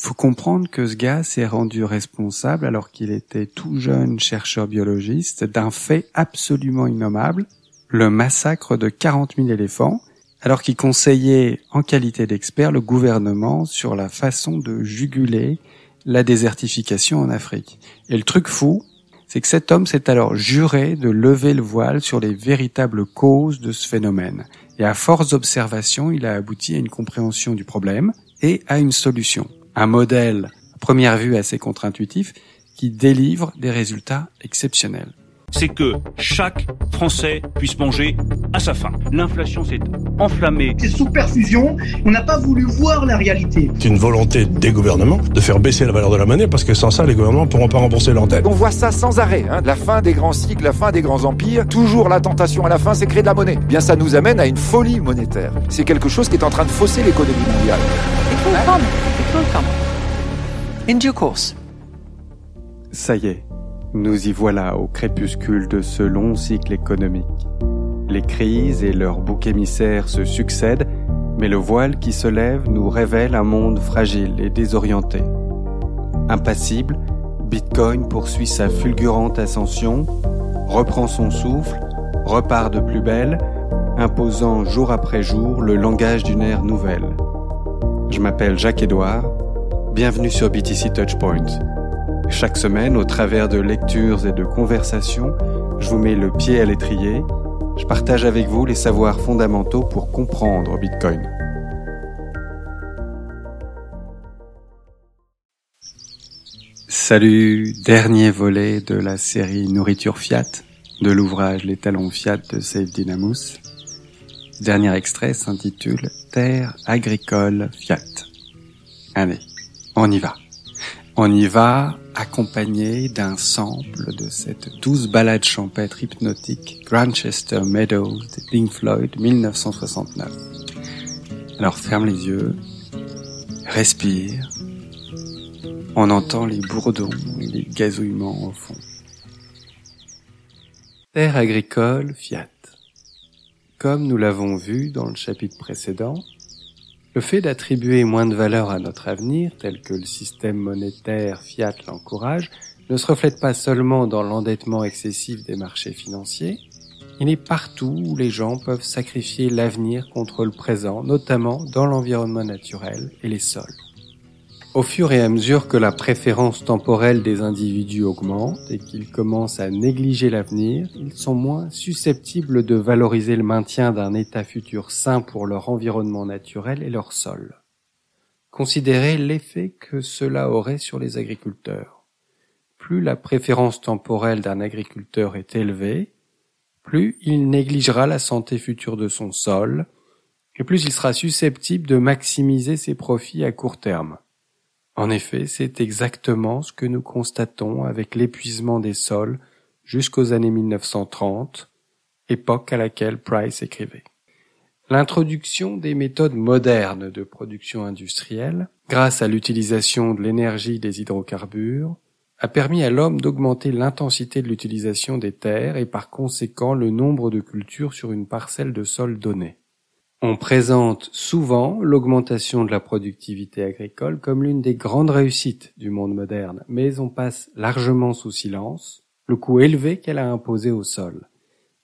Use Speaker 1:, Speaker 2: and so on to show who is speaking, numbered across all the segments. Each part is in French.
Speaker 1: Faut comprendre que ce gars s'est rendu responsable alors qu'il était tout jeune chercheur biologiste d'un fait absolument innommable, le massacre de 40 000 éléphants, alors qu'il conseillait en qualité d'expert le gouvernement sur la façon de juguler la désertification en Afrique. Et le truc fou, c'est que cet homme s'est alors juré de lever le voile sur les véritables causes de ce phénomène. Et à force d'observation, il a abouti à une compréhension du problème et à une solution un modèle à première vue assez contre-intuitif qui délivre des résultats exceptionnels.
Speaker 2: C'est que chaque Français puisse manger à sa faim. L'inflation s'est enflammée.
Speaker 3: C'est sous perfusion, on n'a pas voulu voir la réalité.
Speaker 4: C'est une volonté des gouvernements de faire baisser la valeur de la monnaie parce que sans ça, les gouvernements ne pourront pas rembourser leurs dettes.
Speaker 5: On voit ça sans arrêt. Hein. La fin des grands cycles, la fin des grands empires. Toujours la tentation à la fin, c'est créer de la monnaie. Bien, ça nous amène à une folie monétaire. C'est quelque chose qui est en train de fausser l'économie mondiale.
Speaker 1: Due course. Ça y est, nous y voilà au crépuscule de ce long cycle économique. Les crises et leurs boucs émissaires se succèdent, mais le voile qui se lève nous révèle un monde fragile et désorienté. Impassible, Bitcoin poursuit sa fulgurante ascension, reprend son souffle, repart de plus belle, imposant jour après jour le langage d'une ère nouvelle. Je m'appelle Jacques-Édouard Bienvenue sur BTC Touchpoint. Chaque semaine, au travers de lectures et de conversations, je vous mets le pied à l'étrier. Je partage avec vous les savoirs fondamentaux pour comprendre Bitcoin. Salut, dernier volet de la série Nourriture Fiat de l'ouvrage Les talons Fiat de Save Dynamus. Dernier extrait s'intitule Terre agricole Fiat. Allez, on y va. On y va accompagné d'un sample de cette douce balade champêtre hypnotique Grantchester Meadows de Pink Floyd 1969. Alors ferme les yeux, respire. On entend les bourdons et les gazouillements au fond. Terre agricole Fiat. Comme nous l'avons vu dans le chapitre précédent, le fait d'attribuer moins de valeur à notre avenir, tel que le système monétaire fiat l'encourage, ne se reflète pas seulement dans l'endettement excessif des marchés financiers, il est partout où les gens peuvent sacrifier l'avenir contre le présent, notamment dans l'environnement naturel et les sols. Au fur et à mesure que la préférence temporelle des individus augmente et qu'ils commencent à négliger l'avenir, ils sont moins susceptibles de valoriser le maintien d'un état futur sain pour leur environnement naturel et leur sol. Considérez l'effet que cela aurait sur les agriculteurs. Plus la préférence temporelle d'un agriculteur est élevée, plus il négligera la santé future de son sol, et plus il sera susceptible de maximiser ses profits à court terme. En effet, c'est exactement ce que nous constatons avec l'épuisement des sols jusqu'aux années 1930, époque à laquelle Price écrivait. L'introduction des méthodes modernes de production industrielle, grâce à l'utilisation de l'énergie des hydrocarbures, a permis à l'homme d'augmenter l'intensité de l'utilisation des terres et par conséquent le nombre de cultures sur une parcelle de sol donnée. On présente souvent l'augmentation de la productivité agricole comme l'une des grandes réussites du monde moderne, mais on passe largement sous silence le coût élevé qu'elle a imposé au sol.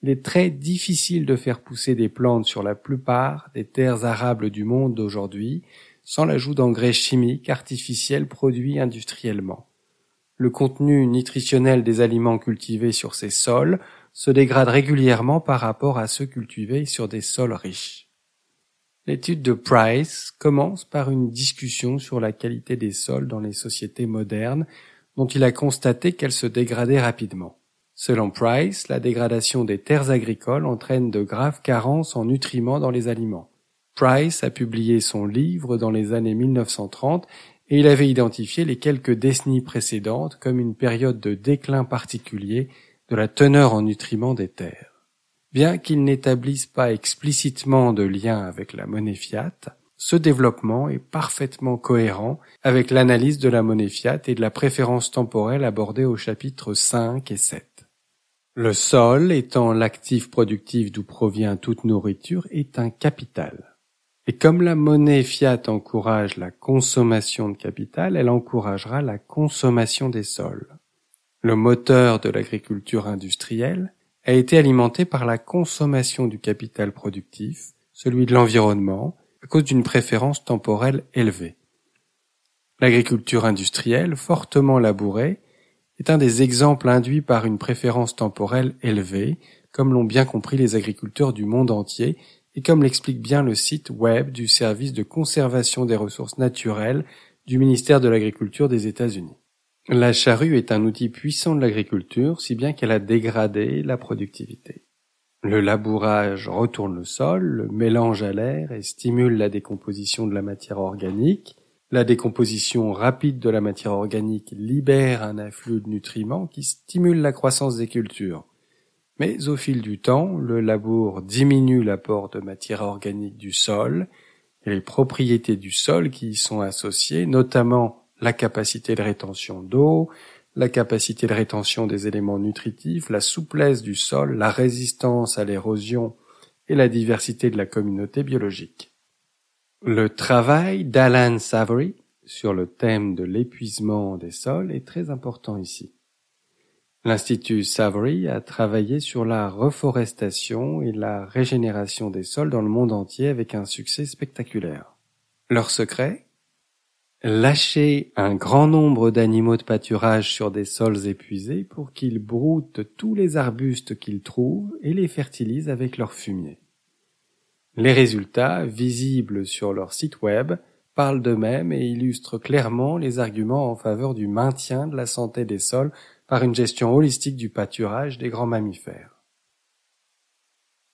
Speaker 1: Il est très difficile de faire pousser des plantes sur la plupart des terres arables du monde d'aujourd'hui sans l'ajout d'engrais chimiques artificiels produits industriellement. Le contenu nutritionnel des aliments cultivés sur ces sols se dégrade régulièrement par rapport à ceux cultivés sur des sols riches. L'étude de Price commence par une discussion sur la qualité des sols dans les sociétés modernes, dont il a constaté qu'elles se dégradaient rapidement. Selon Price, la dégradation des terres agricoles entraîne de graves carences en nutriments dans les aliments. Price a publié son livre dans les années 1930 et il avait identifié les quelques décennies précédentes comme une période de déclin particulier de la teneur en nutriments des terres. Bien qu'il n'établisse pas explicitement de lien avec la monnaie fiat, ce développement est parfaitement cohérent avec l'analyse de la monnaie fiat et de la préférence temporelle abordée au chapitre 5 et 7. Le sol, étant l'actif productif d'où provient toute nourriture, est un capital. Et comme la monnaie fiat encourage la consommation de capital, elle encouragera la consommation des sols. Le moteur de l'agriculture industrielle a été alimenté par la consommation du capital productif, celui de l'environnement, à cause d'une préférence temporelle élevée. L'agriculture industrielle, fortement labourée, est un des exemples induits par une préférence temporelle élevée, comme l'ont bien compris les agriculteurs du monde entier et comme l'explique bien le site web du service de conservation des ressources naturelles du ministère de l'Agriculture des États-Unis. La charrue est un outil puissant de l'agriculture, si bien qu'elle a dégradé la productivité. Le labourage retourne le sol, le mélange à l'air et stimule la décomposition de la matière organique. La décomposition rapide de la matière organique libère un afflux de nutriments qui stimule la croissance des cultures. Mais au fil du temps, le labour diminue l'apport de matière organique du sol et les propriétés du sol qui y sont associées, notamment la capacité de rétention d'eau, la capacité de rétention des éléments nutritifs, la souplesse du sol, la résistance à l'érosion et la diversité de la communauté biologique. Le travail d'Alan Savory sur le thème de l'épuisement des sols est très important ici. L'Institut Savory a travaillé sur la reforestation et la régénération des sols dans le monde entier avec un succès spectaculaire. Leur secret? Lâcher un grand nombre d'animaux de pâturage sur des sols épuisés pour qu'ils broutent tous les arbustes qu'ils trouvent et les fertilisent avec leur fumier. Les résultats, visibles sur leur site web, parlent d'eux-mêmes et illustrent clairement les arguments en faveur du maintien de la santé des sols par une gestion holistique du pâturage des grands mammifères.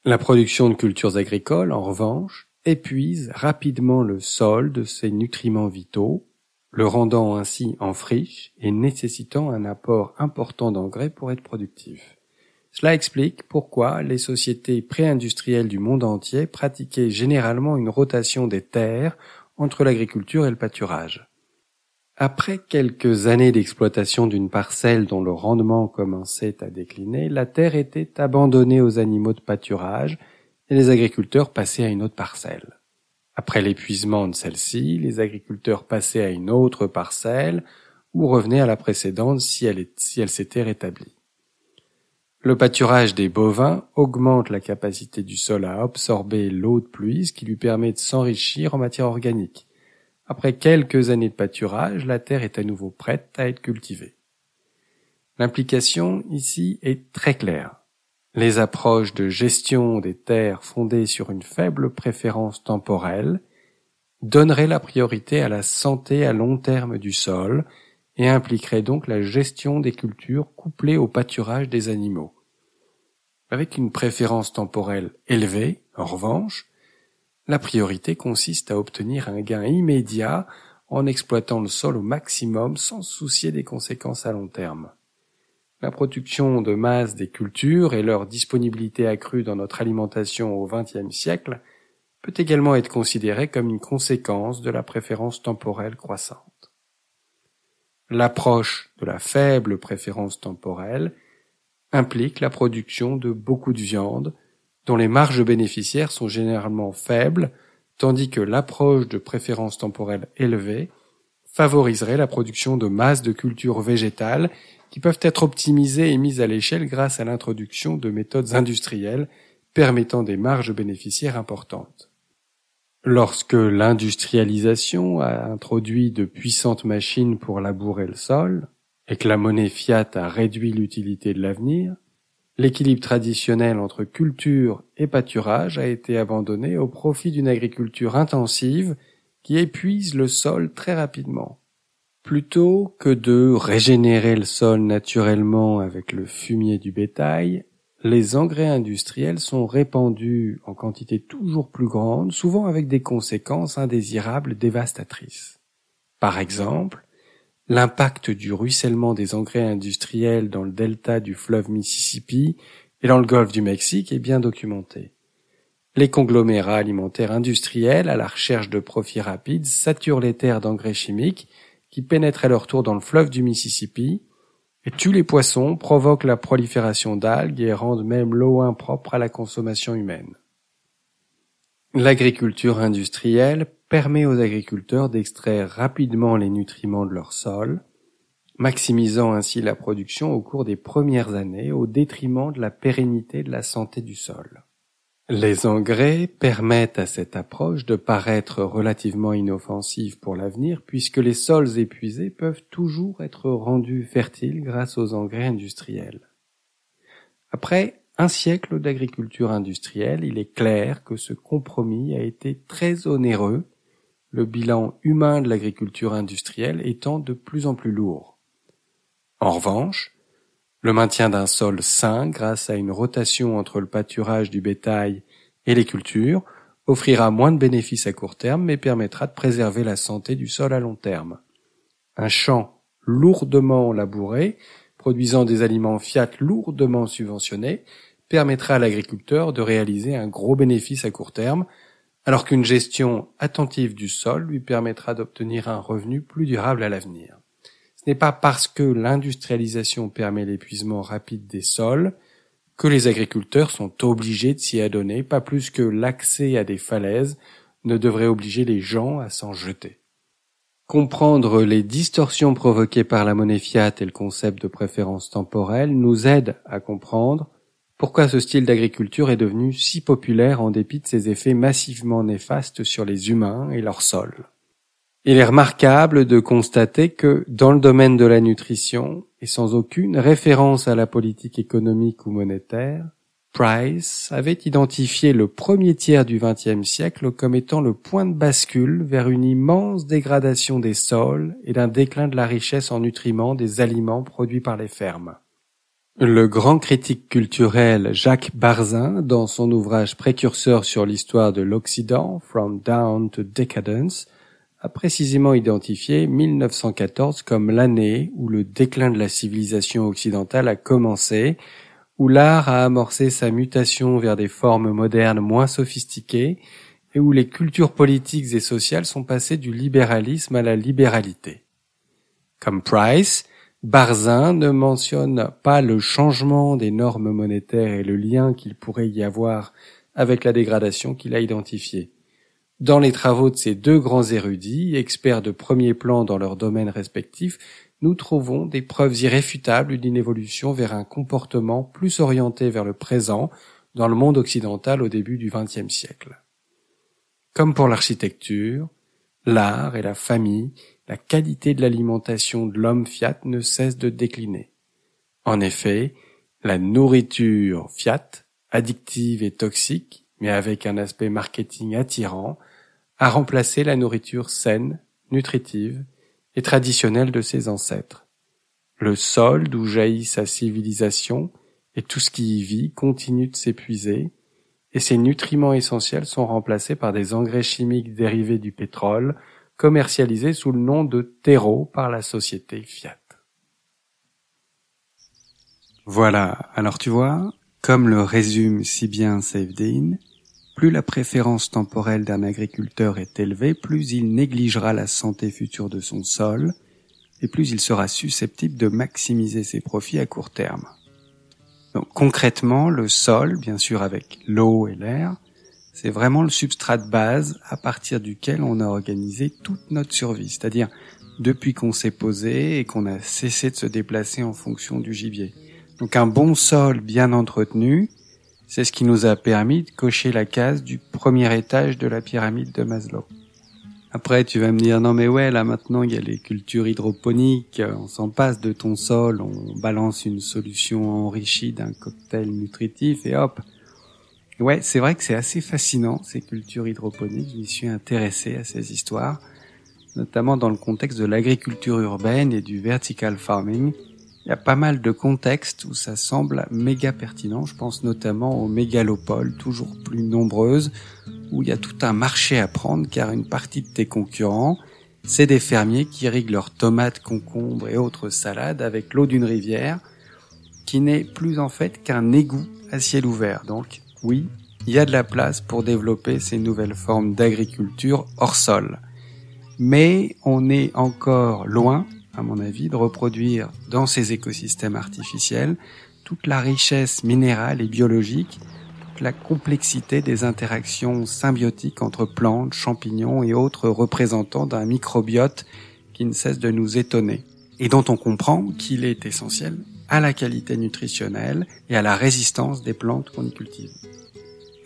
Speaker 1: La production de cultures agricoles, en revanche, épuise rapidement le sol de ses nutriments vitaux, le rendant ainsi en friche et nécessitant un apport important d'engrais pour être productif. Cela explique pourquoi les sociétés pré-industrielles du monde entier pratiquaient généralement une rotation des terres entre l'agriculture et le pâturage. Après quelques années d'exploitation d'une parcelle dont le rendement commençait à décliner, la terre était abandonnée aux animaux de pâturage et les agriculteurs passaient à une autre parcelle. Après l'épuisement de celle-ci, les agriculteurs passaient à une autre parcelle ou revenaient à la précédente si elle, s'était rétablie. Le pâturage des bovins augmente la capacité du sol à absorber l'eau de pluie, ce qui lui permet de s'enrichir en matière organique. Après quelques années de pâturage, la terre est à nouveau prête à être cultivée. L'implication ici est très claire. Les approches de gestion des terres fondées sur une faible préférence temporelle donneraient la priorité à la santé à long terme du sol et impliqueraient donc la gestion des cultures couplées au pâturage des animaux. Avec une préférence temporelle élevée, en revanche, la priorité consiste à obtenir un gain immédiat en exploitant le sol au maximum sans soucier des conséquences à long terme. La production de masse des cultures et leur disponibilité accrue dans notre alimentation au XXe siècle peut également être considérée comme une conséquence de la préférence temporelle croissante. L'approche de la faible préférence temporelle implique la production de beaucoup de viande dont les marges bénéficiaires sont généralement faibles, tandis que l'approche de préférence temporelle élevée favoriserait la production de masse de cultures végétales qui peuvent être optimisées et mises à l'échelle grâce à l'introduction de méthodes industrielles permettant des marges bénéficiaires importantes. Lorsque l'industrialisation a introduit de puissantes machines pour labourer le sol, et que la monnaie fiat a réduit l'utilité de l'avenir, l'équilibre traditionnel entre culture et pâturage a été abandonné au profit d'une agriculture intensive qui épuise le sol très rapidement. Plutôt que de régénérer le sol naturellement avec le fumier du bétail, les engrais industriels sont répandus en quantité toujours plus grande, souvent avec des conséquences indésirables dévastatrices. Par exemple, l'impact du ruissellement des engrais industriels dans le delta du fleuve Mississippi et dans le golfe du Mexique est bien documenté. Les conglomérats alimentaires industriels, à la recherche de profits rapides, saturent les terres d'engrais chimiques qui pénètrent à leur tour dans le fleuve du Mississippi et tuent les poissons, provoquent la prolifération d'algues et rendent même l'eau impropre à la consommation humaine. L'agriculture industrielle permet aux agriculteurs d'extraire rapidement les nutriments de leur sol, maximisant ainsi la production au cours des premières années au détriment de la pérennité de la santé du sol. Les engrais permettent à cette approche de paraître relativement inoffensive pour l'avenir puisque les sols épuisés peuvent toujours être rendus fertiles grâce aux engrais industriels. Après un siècle d'agriculture industrielle, il est clair que ce compromis a été très onéreux, le bilan humain de l'agriculture industrielle étant de plus en plus lourd. En revanche, le maintien d'un sol sain grâce à une rotation entre le pâturage du bétail et les cultures offrira moins de bénéfices à court terme mais permettra de préserver la santé du sol à long terme. Un champ lourdement labouré produisant des aliments fiat lourdement subventionnés, permettra à l'agriculteur de réaliser un gros bénéfice à court terme, alors qu'une gestion attentive du sol lui permettra d'obtenir un revenu plus durable à l'avenir. Ce n'est pas parce que l'industrialisation permet l'épuisement rapide des sols que les agriculteurs sont obligés de s'y adonner, pas plus que l'accès à des falaises ne devrait obliger les gens à s'en jeter. Comprendre les distorsions provoquées par la monnaie fiat et le concept de préférence temporelle nous aide à comprendre pourquoi ce style d'agriculture est devenu si populaire en dépit de ses effets massivement néfastes sur les humains et leur sol. Il est remarquable de constater que, dans le domaine de la nutrition, et sans aucune référence à la politique économique ou monétaire, Price avait identifié le premier tiers du XXe siècle comme étant le point de bascule vers une immense dégradation des sols et d'un déclin de la richesse en nutriments des aliments produits par les fermes. Le grand critique culturel Jacques Barzin, dans son ouvrage précurseur sur l'histoire de l'Occident, From Down to Decadence, a précisément identifié 1914 comme l'année où le déclin de la civilisation occidentale a commencé où l'art a amorcé sa mutation vers des formes modernes moins sophistiquées et où les cultures politiques et sociales sont passées du libéralisme à la libéralité. Comme Price, Barzin ne mentionne pas le changement des normes monétaires et le lien qu'il pourrait y avoir avec la dégradation qu'il a identifiée. Dans les travaux de ces deux grands érudits, experts de premier plan dans leurs domaines respectifs, nous trouvons des preuves irréfutables d'une évolution vers un comportement plus orienté vers le présent dans le monde occidental au début du XXe siècle. Comme pour l'architecture, l'art et la famille, la qualité de l'alimentation de l'homme fiat ne cesse de décliner. En effet, la nourriture fiat, addictive et toxique, mais avec un aspect marketing attirant, a remplacé la nourriture saine, nutritive et traditionnel de ses ancêtres. Le sol d'où jaillit sa civilisation et tout ce qui y vit continue de s'épuiser, et ses nutriments essentiels sont remplacés par des engrais chimiques dérivés du pétrole, commercialisés sous le nom de terreau par la société Fiat. Voilà, alors tu vois, comme le résume si bien Savedin, plus la préférence temporelle d'un agriculteur est élevée, plus il négligera la santé future de son sol, et plus il sera susceptible de maximiser ses profits à court terme. Donc concrètement, le sol, bien sûr avec l'eau et l'air, c'est vraiment le substrat de base à partir duquel on a organisé toute notre survie, c'est-à-dire depuis qu'on s'est posé et qu'on a cessé de se déplacer en fonction du gibier. Donc un bon sol bien entretenu, c'est ce qui nous a permis de cocher la case du premier étage de la pyramide de Maslow. Après, tu vas me dire, non mais ouais, là maintenant il y a les cultures hydroponiques, on s'en passe de ton sol, on balance une solution enrichie d'un cocktail nutritif et hop. Ouais, c'est vrai que c'est assez fascinant, ces cultures hydroponiques, je m'y suis intéressé à ces histoires, notamment dans le contexte de l'agriculture urbaine et du vertical farming, il y a pas mal de contextes où ça semble méga pertinent. Je pense notamment aux mégalopoles, toujours plus nombreuses, où il y a tout un marché à prendre car une partie de tes concurrents, c'est des fermiers qui irriguent leurs tomates, concombres et autres salades avec l'eau d'une rivière qui n'est plus en fait qu'un égout à ciel ouvert. Donc oui, il y a de la place pour développer ces nouvelles formes d'agriculture hors sol. Mais on est encore loin à mon avis, de reproduire dans ces écosystèmes artificiels toute la richesse minérale et biologique, la complexité des interactions symbiotiques entre plantes, champignons et autres représentants d'un microbiote qui ne cesse de nous étonner et dont on comprend qu'il est essentiel à la qualité nutritionnelle et à la résistance des plantes qu'on y cultive.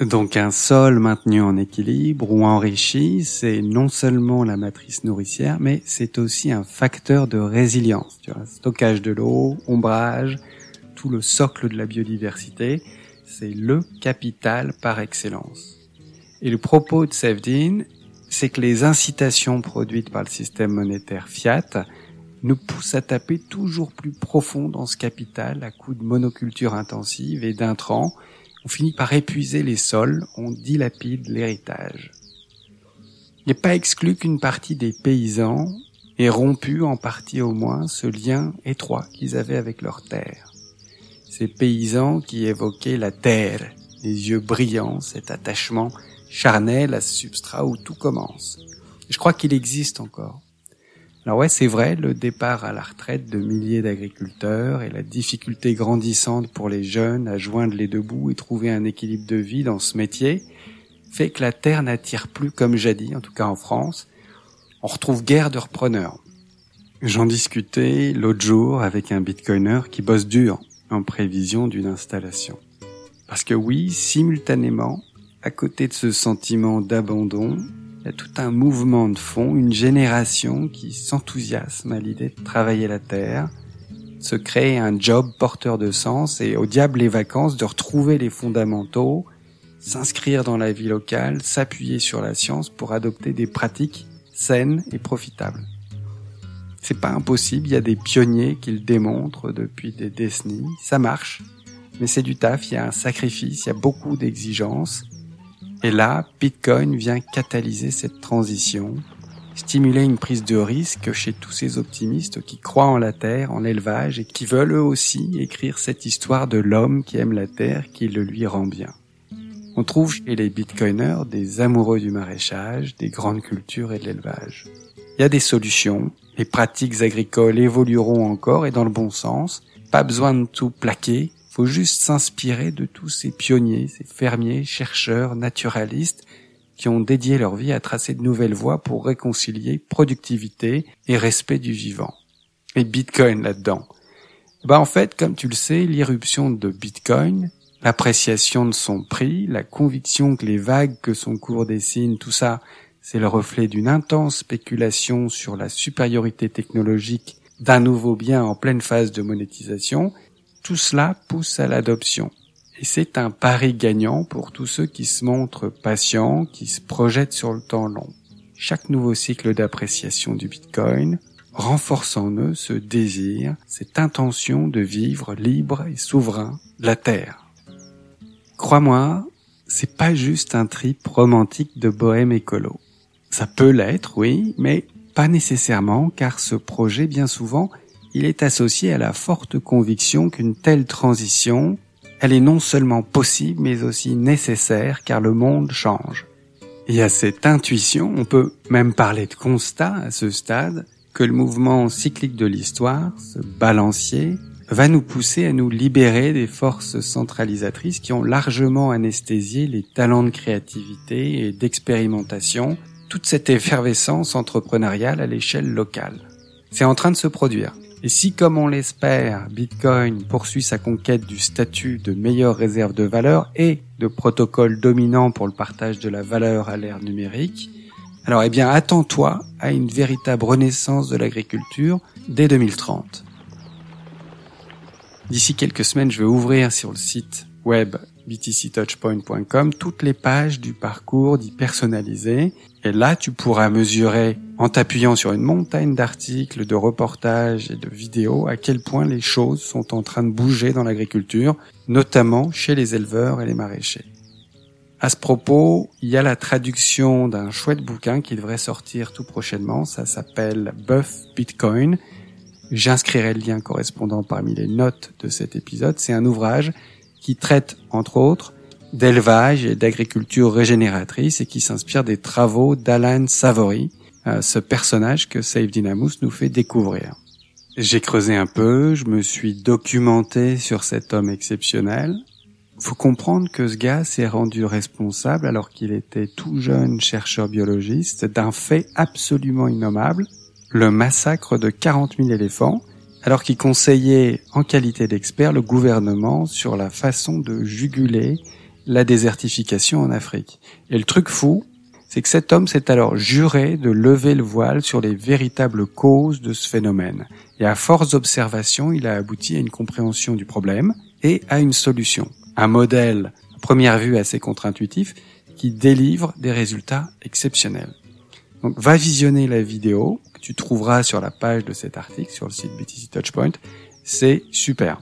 Speaker 1: Donc un sol maintenu en équilibre ou enrichi, c'est non seulement la matrice nourricière, mais c'est aussi un facteur de résilience. Tu stockage de l'eau, ombrage, tout le socle de la biodiversité, c'est le capital par excellence. Et le propos de Sevdin, c'est que les incitations produites par le système monétaire fiat nous poussent à taper toujours plus profond dans ce capital à coup de monoculture intensive et d'intrants on finit par épuiser les sols, on dilapide l'héritage. Il n'est pas exclu qu'une partie des paysans ait rompu en partie au moins ce lien étroit qu'ils avaient avec leur terre. Ces paysans qui évoquaient la terre, les yeux brillants, cet attachement charnel à ce substrat où tout commence. Je crois qu'il existe encore. Alors ouais, c'est vrai, le départ à la retraite de milliers d'agriculteurs et la difficulté grandissante pour les jeunes à joindre les deux bouts et trouver un équilibre de vie dans ce métier fait que la terre n'attire plus comme jadis, en tout cas en France. On retrouve guère de repreneurs. J'en discutais l'autre jour avec un bitcoiner qui bosse dur en prévision d'une installation. Parce que oui, simultanément, à côté de ce sentiment d'abandon, il y a tout un mouvement de fond, une génération qui s'enthousiasme à l'idée de travailler la terre, se créer un job porteur de sens et au diable les vacances de retrouver les fondamentaux, s'inscrire dans la vie locale, s'appuyer sur la science pour adopter des pratiques saines et profitables. C'est pas impossible, il y a des pionniers qui le démontrent depuis des décennies, ça marche, mais c'est du taf, il y a un sacrifice, il y a beaucoup d'exigences, et là, Bitcoin vient catalyser cette transition, stimuler une prise de risque chez tous ces optimistes qui croient en la Terre, en l'élevage et qui veulent eux aussi écrire cette histoire de l'homme qui aime la Terre, qui le lui rend bien. On trouve chez les Bitcoiners des amoureux du maraîchage, des grandes cultures et de l'élevage. Il y a des solutions, les pratiques agricoles évolueront encore et dans le bon sens, pas besoin de tout plaquer, faut juste s'inspirer de tous ces pionniers, ces fermiers, chercheurs, naturalistes qui ont dédié leur vie à tracer de nouvelles voies pour réconcilier productivité et respect du vivant. Et Bitcoin là-dedans. Bah en fait, comme tu le sais, l'irruption de Bitcoin, l'appréciation de son prix, la conviction que les vagues que son cours dessine, tout ça, c'est le reflet d'une intense spéculation sur la supériorité technologique d'un nouveau bien en pleine phase de monétisation, tout cela pousse à l'adoption. Et c'est un pari gagnant pour tous ceux qui se montrent patients, qui se projettent sur le temps long. Chaque nouveau cycle d'appréciation du Bitcoin renforce en eux ce désir, cette intention de vivre libre et souverain la Terre. Crois-moi, c'est pas juste un trip romantique de bohème écolo. Ça peut l'être, oui, mais pas nécessairement, car ce projet, bien souvent, il est associé à la forte conviction qu'une telle transition, elle est non seulement possible, mais aussi nécessaire, car le monde change. Et à cette intuition, on peut même parler de constat à ce stade, que le mouvement cyclique de l'histoire, ce balancier, va nous pousser à nous libérer des forces centralisatrices qui ont largement anesthésié les talents de créativité et d'expérimentation, toute cette effervescence entrepreneuriale à l'échelle locale. C'est en train de se produire. Et si, comme on l'espère, Bitcoin poursuit sa conquête du statut de meilleure réserve de valeur et de protocole dominant pour le partage de la valeur à l'ère numérique, alors eh bien attends-toi à une véritable renaissance de l'agriculture dès 2030. D'ici quelques semaines, je vais ouvrir sur le site web btctouchpoint.com toutes les pages du parcours dit personnalisé. Et là, tu pourras mesurer, en t'appuyant sur une montagne d'articles, de reportages et de vidéos, à quel point les choses sont en train de bouger dans l'agriculture, notamment chez les éleveurs et les maraîchers. À ce propos, il y a la traduction d'un chouette bouquin qui devrait sortir tout prochainement. Ça s'appelle Buff Bitcoin. J'inscrirai le lien correspondant parmi les notes de cet épisode. C'est un ouvrage qui traite, entre autres, d'élevage et d'agriculture régénératrice et qui s'inspire des travaux d'Alan Savory, euh, ce personnage que Save Dynamus nous fait découvrir. J'ai creusé un peu, je me suis documenté sur cet homme exceptionnel, faut comprendre que ce gars s'est rendu responsable alors qu'il était tout jeune chercheur biologiste d'un fait absolument innommable, le massacre de 40 000 éléphants, alors qu'il conseillait en qualité d'expert le gouvernement sur la façon de juguler la désertification en Afrique. Et le truc fou, c'est que cet homme s'est alors juré de lever le voile sur les véritables causes de ce phénomène. Et à force d'observation, il a abouti à une compréhension du problème et à une solution. Un modèle, à première vue, assez contre-intuitif, qui délivre des résultats exceptionnels. Donc, va visionner la vidéo que tu trouveras sur la page de cet article sur le site BTC Touchpoint. C'est super.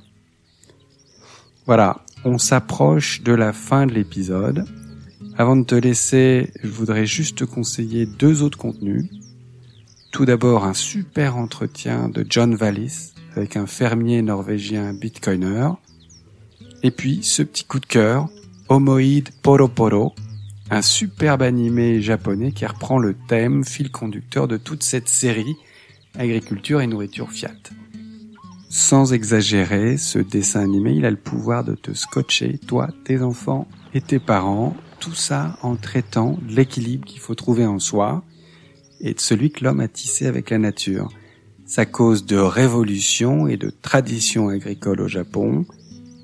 Speaker 1: Voilà. On s'approche de la fin de l'épisode. Avant de te laisser, je voudrais juste te conseiller deux autres contenus. Tout d'abord, un super entretien de John Wallis avec un fermier norvégien bitcoiner. Et puis, ce petit coup de cœur, Homoid Poro Poro, un superbe animé japonais qui reprend le thème fil conducteur de toute cette série agriculture et nourriture fiat. Sans exagérer, ce dessin animé, il a le pouvoir de te scotcher, toi, tes enfants et tes parents, tout ça en traitant l'équilibre qu'il faut trouver en soi et de celui que l'homme a tissé avec la nature. Sa cause de révolution et de tradition agricole au Japon,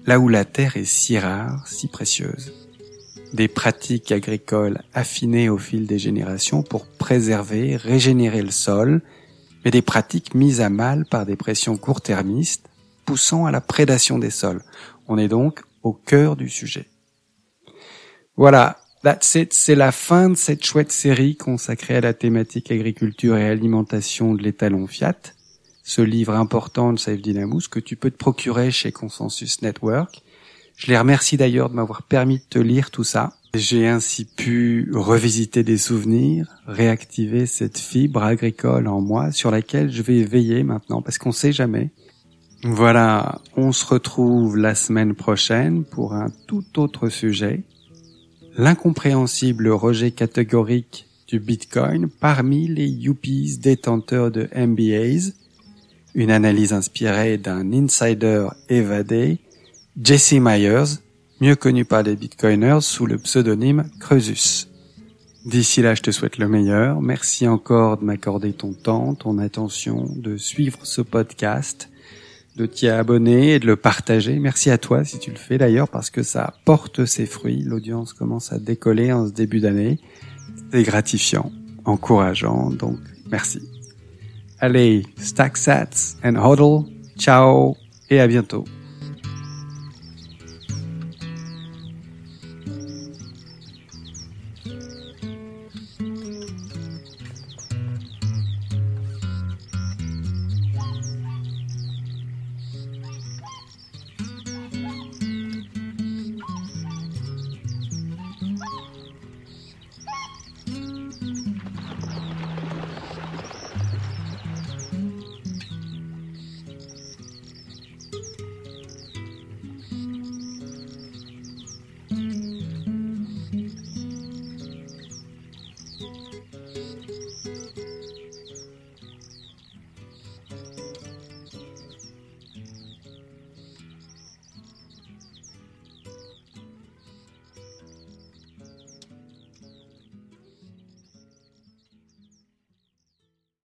Speaker 1: là où la terre est si rare, si précieuse. Des pratiques agricoles affinées au fil des générations pour préserver, régénérer le sol, mais des pratiques mises à mal par des pressions court-termistes, poussant à la prédation des sols. On est donc au cœur du sujet. Voilà. C'est la fin de cette chouette série consacrée à la thématique agriculture et alimentation de l'étalon Fiat. Ce livre important de Saif Dynamous que tu peux te procurer chez Consensus Network. Je les remercie d'ailleurs de m'avoir permis de te lire tout ça. J'ai ainsi pu revisiter des souvenirs, réactiver cette fibre agricole en moi sur laquelle je vais veiller maintenant parce qu'on sait jamais. Voilà, on se retrouve la semaine prochaine pour un tout autre sujet l'incompréhensible rejet catégorique du Bitcoin parmi les yuppies détenteurs de MBAs, une analyse inspirée d'un insider évadé, Jesse Myers, mieux connu par les Bitcoiners sous le pseudonyme Creusus. D'ici là, je te souhaite le meilleur. Merci encore de m'accorder ton temps, ton attention, de suivre ce podcast de t'y abonner et de le partager. Merci à toi si tu le fais d'ailleurs parce que ça porte ses fruits. L'audience commence à décoller en ce début d'année. C'est gratifiant, encourageant, donc merci. Allez, stack sats and hodl. Ciao et à bientôt.